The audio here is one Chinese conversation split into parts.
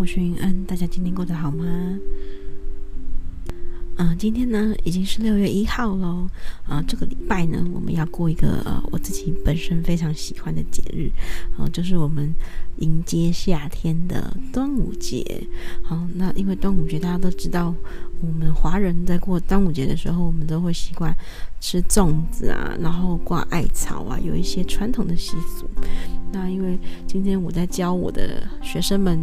我是云恩，大家今天过得好吗？嗯，今天呢已经是六月一号喽。啊、这个礼拜呢，我们要过一个呃我自己本身非常喜欢的节日，啊、就是我们迎接夏天的端午节。好、那因为端午节大家都知道，我们华人在过端午节的时候，我们都会习惯吃粽子啊，然后挂艾草啊，有一些传统的习俗。那因为今天我在教我的学生们。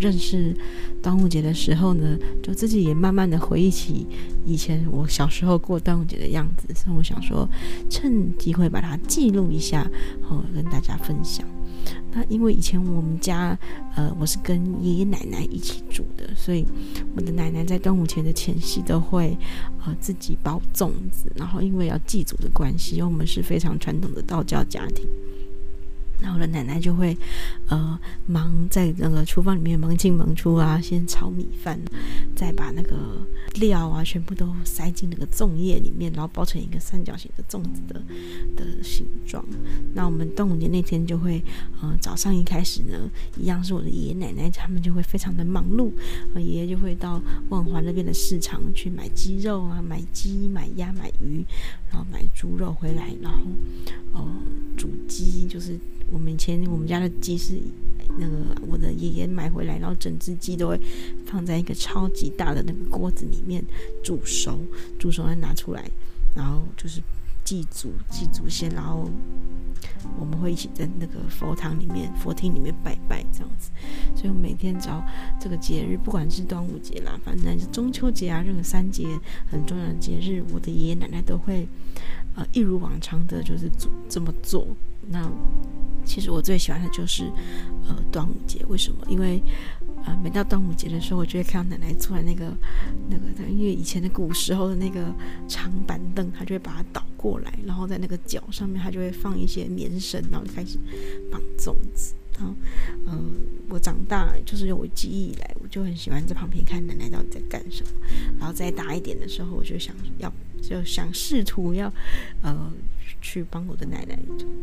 认识端午节的时候呢，就自己也慢慢的回忆起以前我小时候过端午节的样子，所以我想说，趁机会把它记录一下，好跟大家分享。那因为以前我们家，呃，我是跟爷爷奶奶一起住的，所以我的奶奶在端午节的前夕都会，呃，自己包粽子，然后因为要祭祖的关系，因为我们是非常传统的道教家庭。然后我的奶奶就会，呃，忙在那个厨房里面忙进忙出啊，先炒米饭，再把那个料啊全部都塞进那个粽叶里面，然后包成一个三角形的粽子的的形状。那我们端午节那天就会，呃，早上一开始呢，一样是我的爷爷奶奶他们就会非常的忙碌，呃，爷爷就会到万华那边的市场去买鸡肉啊，买鸡、买鸭、买鱼，然后买猪肉回来，然后，哦、煮鸡就是。我们以前我们家的鸡是那个我的爷爷买回来，然后整只鸡都会放在一个超级大的那个锅子里面煮熟，煮熟再拿出来，然后就是祭祖祭祖先，然后我们会一起在那个佛堂里面佛厅里面拜拜这样子。所以我每天只要这个节日，不管是端午节啦，反正中秋节啊，任何三节很重要的节日，我的爷爷奶奶都会呃一如往常的，就是做这么做。那其实我最喜欢的就是，呃，端午节。为什么？因为，呃，每到端午节的时候，我就会看到奶奶坐在那个那个，因为以前的古时候的那个长板凳，她就会把它倒过来，然后在那个脚上面，她就会放一些棉绳，然后就开始绑粽子。然后，嗯、呃，我长大就是有我记忆以来，我就很喜欢在旁边看奶奶到底在干什么。然后再大一点的时候，我就想要就想试图要，呃。去帮我的奶奶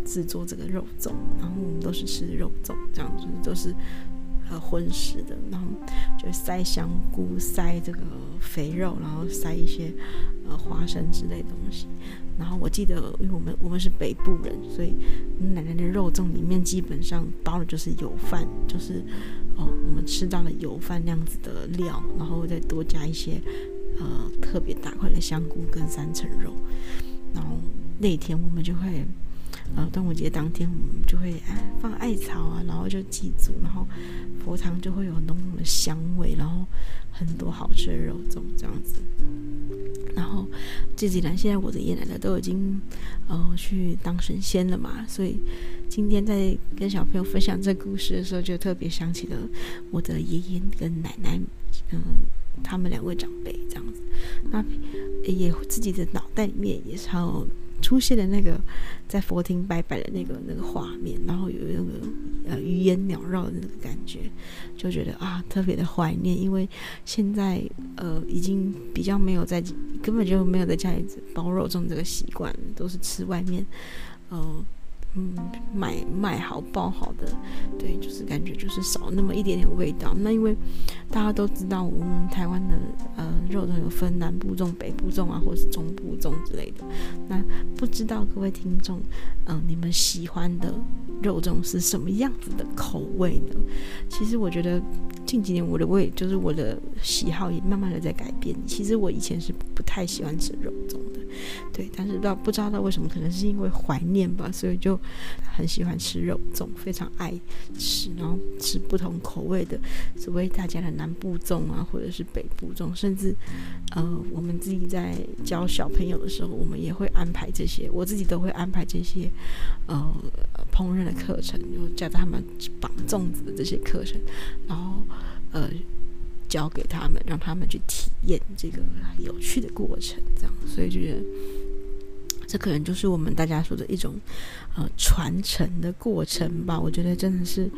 制作这个肉粽，然后我们都是吃肉粽，这样子都是呃荤食的，然后就塞香菇，塞这个肥肉，然后塞一些呃花生之类的东西。然后我记得，因为我们我们是北部人，所以奶奶的肉粽里面基本上包的就是油饭，就是哦我们吃到了油饭那样子的料，然后再多加一些呃特别大块的香菇跟三层肉，然后。那天我们就会，呃，端午节当天我们就会哎放艾草啊，然后就祭祖，然后佛堂就会有浓浓的香味，然后很多好吃的肉粽这样子。然后这几年现在我的爷爷奶奶都已经呃去当神仙了嘛，所以今天在跟小朋友分享这故事的时候，就特别想起了我的爷爷跟奶奶，嗯、他们两位长辈这样子。那也自己的脑袋里面也是有。出现的那个在佛厅拜拜的那个那个画面，然后有那个呃余烟缭绕的那个感觉，就觉得啊特别的怀念，因为现在呃已经比较没有在根本就没有在家里包肉粽这个习惯，都是吃外面，呃。嗯，买买好包好的，对，就是感觉就是少那么一点点味道。那因为大家都知道，我们台湾的呃肉粽有分南部粽、北部粽啊，或是中部粽之类的。那不知道各位听众，嗯、你们喜欢的肉粽是什么样子的口味呢？其实我觉得近几年我的味，就是我的喜好也慢慢的在改变。其实我以前是不太喜欢吃肉粽的。对，但是不知道不知道为什么，可能是因为怀念吧，所以就很喜欢吃肉粽，非常爱吃，然后吃不同口味的，所谓大家的南部粽啊，或者是北部粽，甚至呃，我们自己在教小朋友的时候，我们也会安排这些，我自己都会安排这些呃烹饪的课程，就教他们绑粽子的这些课程，然后呃。教给他们，让他们去体验这个有趣的过程，这样，所以就觉得这可能就是我们大家说的一种呃传承的过程吧。我觉得真的是，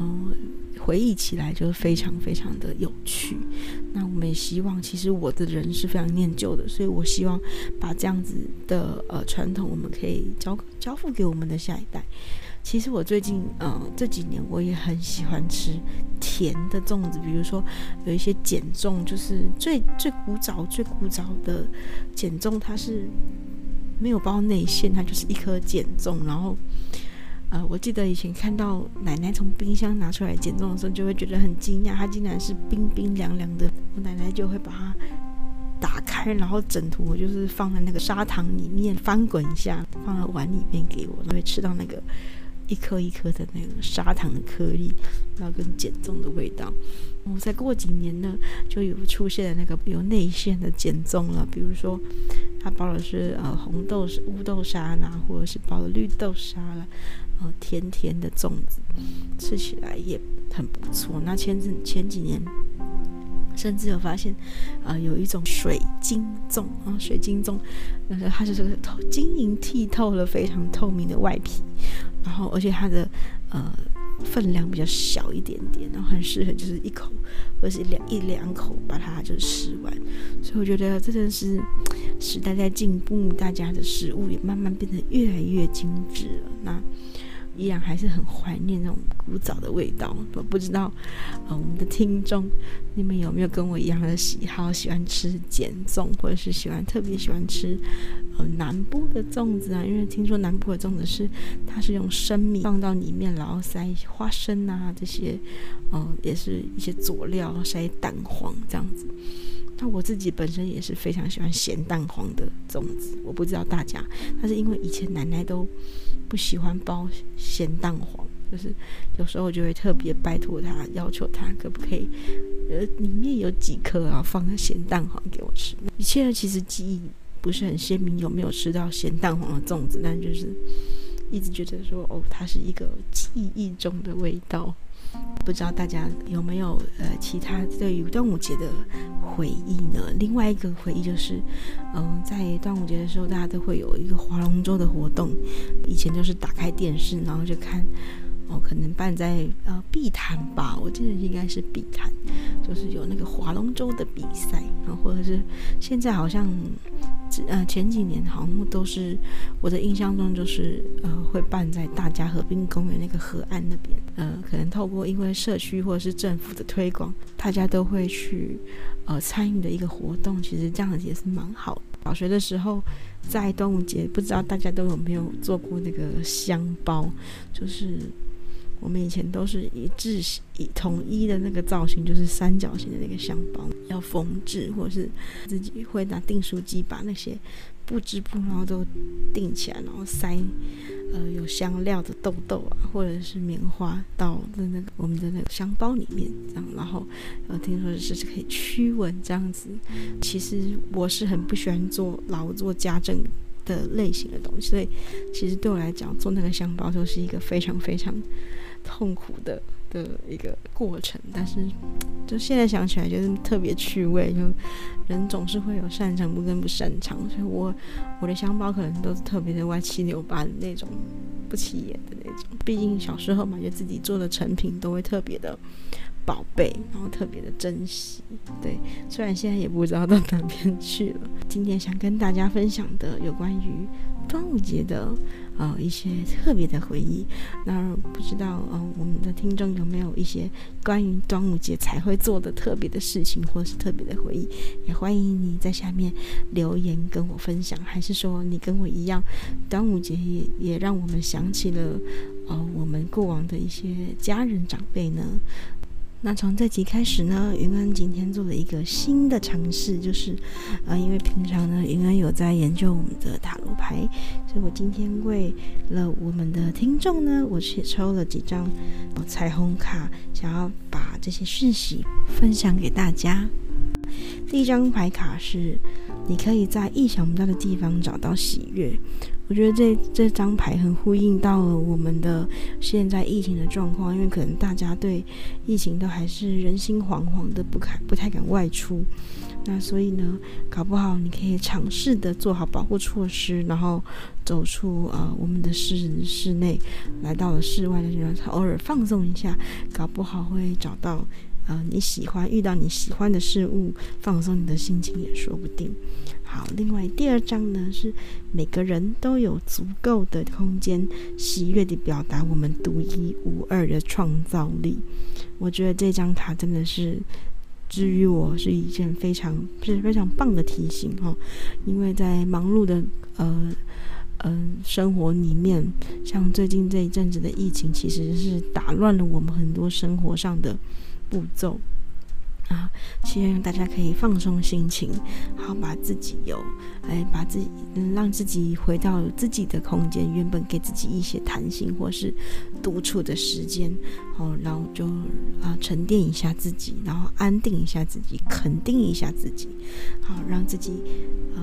嗯、回忆起来就非常非常的有趣。那我们也希望，其实我的人是非常念旧的，所以我希望把这样子的呃传统，我们可以交交付给我们的下一代。其实我最近呃这几年我也很喜欢吃甜的粽子，比如说有一些碱粽，就是最最古早最古早的碱粽，它是没有包内馅，它就是一颗碱粽，然后。呃，我记得以前看到奶奶从冰箱拿出来碱粽的时候，就会觉得很惊讶，它竟然是冰冰凉凉的。我奶奶就会把它打开，然后整坨就是放在那个砂糖里面翻滚一下，放在碗里面给我，都会吃到那个一颗一颗的那个砂糖的颗粒，然后跟碱粽的味道。我再过几年呢，就有出现了那个有内馅的碱粽了，比如说它包的是呃红豆乌豆沙啦，或者是包的绿豆沙了。呃，甜甜的粽子，吃起来也很不错。那前阵前几年，甚至有发现，呃，有一种水晶粽啊，水晶粽，那个它就是透晶莹剔透了，非常透明的外皮，然后而且它的呃分量比较小一点点，然后很适合就是一口或者是两一两口把它就吃完。所以我觉得这真的是时代在进步，大家的食物也慢慢变得越来越精致了。那。依然还是很怀念那种古早的味道。我不知道，呃，我们的听众，你们有没有跟我一样的喜好，喜欢吃碱粽，或者是喜欢特别喜欢吃呃南部的粽子啊？因为听说南部的粽子是它是用生米放到里面，然后塞花生啊这些，呃，也是一些佐料，塞蛋黄这样子。那我自己本身也是非常喜欢咸蛋黄的粽子。我不知道大家，但是因为以前奶奶都。不喜欢包咸蛋黄，就是有时候我就会特别拜托他，要求他可不可以，呃，里面有几颗啊，放个咸蛋黄给我吃。以前其实记忆不是很鲜明，有没有吃到咸蛋黄的粽子，但就是一直觉得说，哦，它是一个记忆中的味道。不知道大家有没有呃其他对于端午节的回忆呢？另外一个回忆就是，嗯、在端午节的时候，大家都会有一个划龙舟的活动。以前就是打开电视，然后就看，哦，可能办在呃碧潭吧，我记得应该是碧潭，就是有那个划龙舟的比赛，然后或者是现在好像。呃，前几年好像都是我的印象中，就是呃，会办在大家河滨公园那个河岸那边。呃，可能透过因为社区或者是政府的推广，大家都会去呃参与的一个活动。其实这样子也是蛮好的。小学的时候，在端午节，不知道大家都有没有做过那个香包，就是。我们以前都是一致以统一的那个造型，就是三角形的那个香包，要缝制，或者是自己会拿订书机把那些布织布，然后都订起来，然后塞呃有香料的豆豆啊，或者是棉花到的那个我们的那个香包里面，这样，然后呃听说是可以驱蚊这样子。其实我是很不喜欢做劳作家政的类型的东西，所以其实对我来讲，做那个香包就是一个非常非常。痛苦的的一个过程，但是就现在想起来，就是特别趣味。就人总是会有擅长不跟不擅长，所以我我的香包可能都是特别的歪七扭八的那种，不起眼的那种。毕竟小时候嘛，就自己做的成品都会特别的宝贝，然后特别的珍惜。对，虽然现在也不知道到哪边去了。今天想跟大家分享的有关于端午节的。呃，一些特别的回忆。那不知道，呃，我们的听众有没有一些关于端午节才会做的特别的事情，或是特别的回忆？也欢迎你在下面留言跟我分享。还是说，你跟我一样，端午节也也让我们想起了，呃，我们过往的一些家人长辈呢？那从这集开始呢，云恩今天做了一个新的尝试，就是，呃，因为平常呢，云恩有在研究我们的塔罗牌，所以我今天为了我们的听众呢，我去抽了几张彩虹卡，想要把这些讯息分享给大家。第一张牌卡是，你可以在意想不到的地方找到喜悦。我觉得这这张牌很呼应到了我们的现在疫情的状况，因为可能大家对疫情都还是人心惶惶的，不敢不太敢外出。那所以呢，搞不好你可以尝试的做好保护措施，然后走出呃我们的室室内，来到了室外的地方，偶尔放松一下，搞不好会找到呃你喜欢遇到你喜欢的事物，放松你的心情也说不定。好，另外第二章呢是每个人都有足够的空间，喜悦地表达我们独一无二的创造力。我觉得这张卡真的是治愈我，是一件非常是非常棒的提醒哈。因为在忙碌的呃嗯、呃、生活里面，像最近这一阵子的疫情，其实是打乱了我们很多生活上的步骤。啊，希望大家可以放松心情，好把自己有，哎，把自己，让自己回到自己的空间，原本给自己一些弹性或是独处的时间，哦，然后就啊沉淀一下自己，然后安定一下自己，肯定一下自己，好让自己，呃，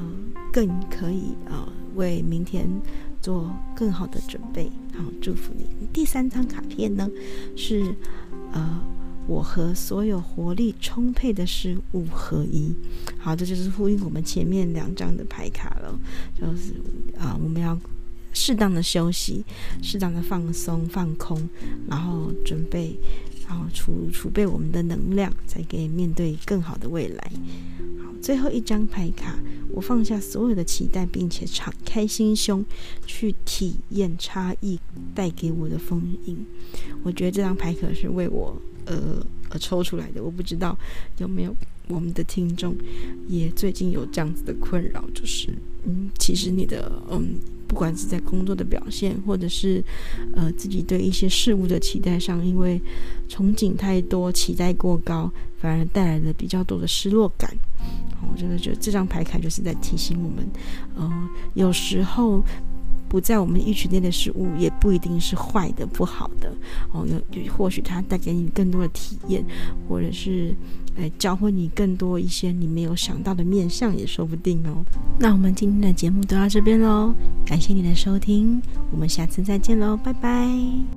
更可以呃为明天做更好的准备，好，祝福你。第三张卡片呢是，呃。我和所有活力充沛的事物合一，好，这就是呼应我们前面两张的牌卡了。就是啊，我们要适当的休息，适当的放松、放空，然后准备，然后储储备我们的能量，才可以面对更好的未来。好，最后一张牌卡，我放下所有的期待，并且敞开心胸去体验差异带给我的丰盈。我觉得这张牌可是为我。呃呃，抽出来的，我不知道有没有我们的听众也最近有这样子的困扰，就是嗯，其实你的嗯，不管是在工作的表现，或者是呃自己对一些事物的期待上，因为憧憬太多，期待过高，反而带来了比较多的失落感。我觉得就这张牌卡就是在提醒我们，呃，有时候。不在我们预期内的事物，也不一定是坏的、不好的哦。有或许它带给你更多的体验，或者是诶教会你更多一些你没有想到的面相，也说不定哦。那我们今天的节目就到这边喽，感谢你的收听，我们下次再见喽，拜拜。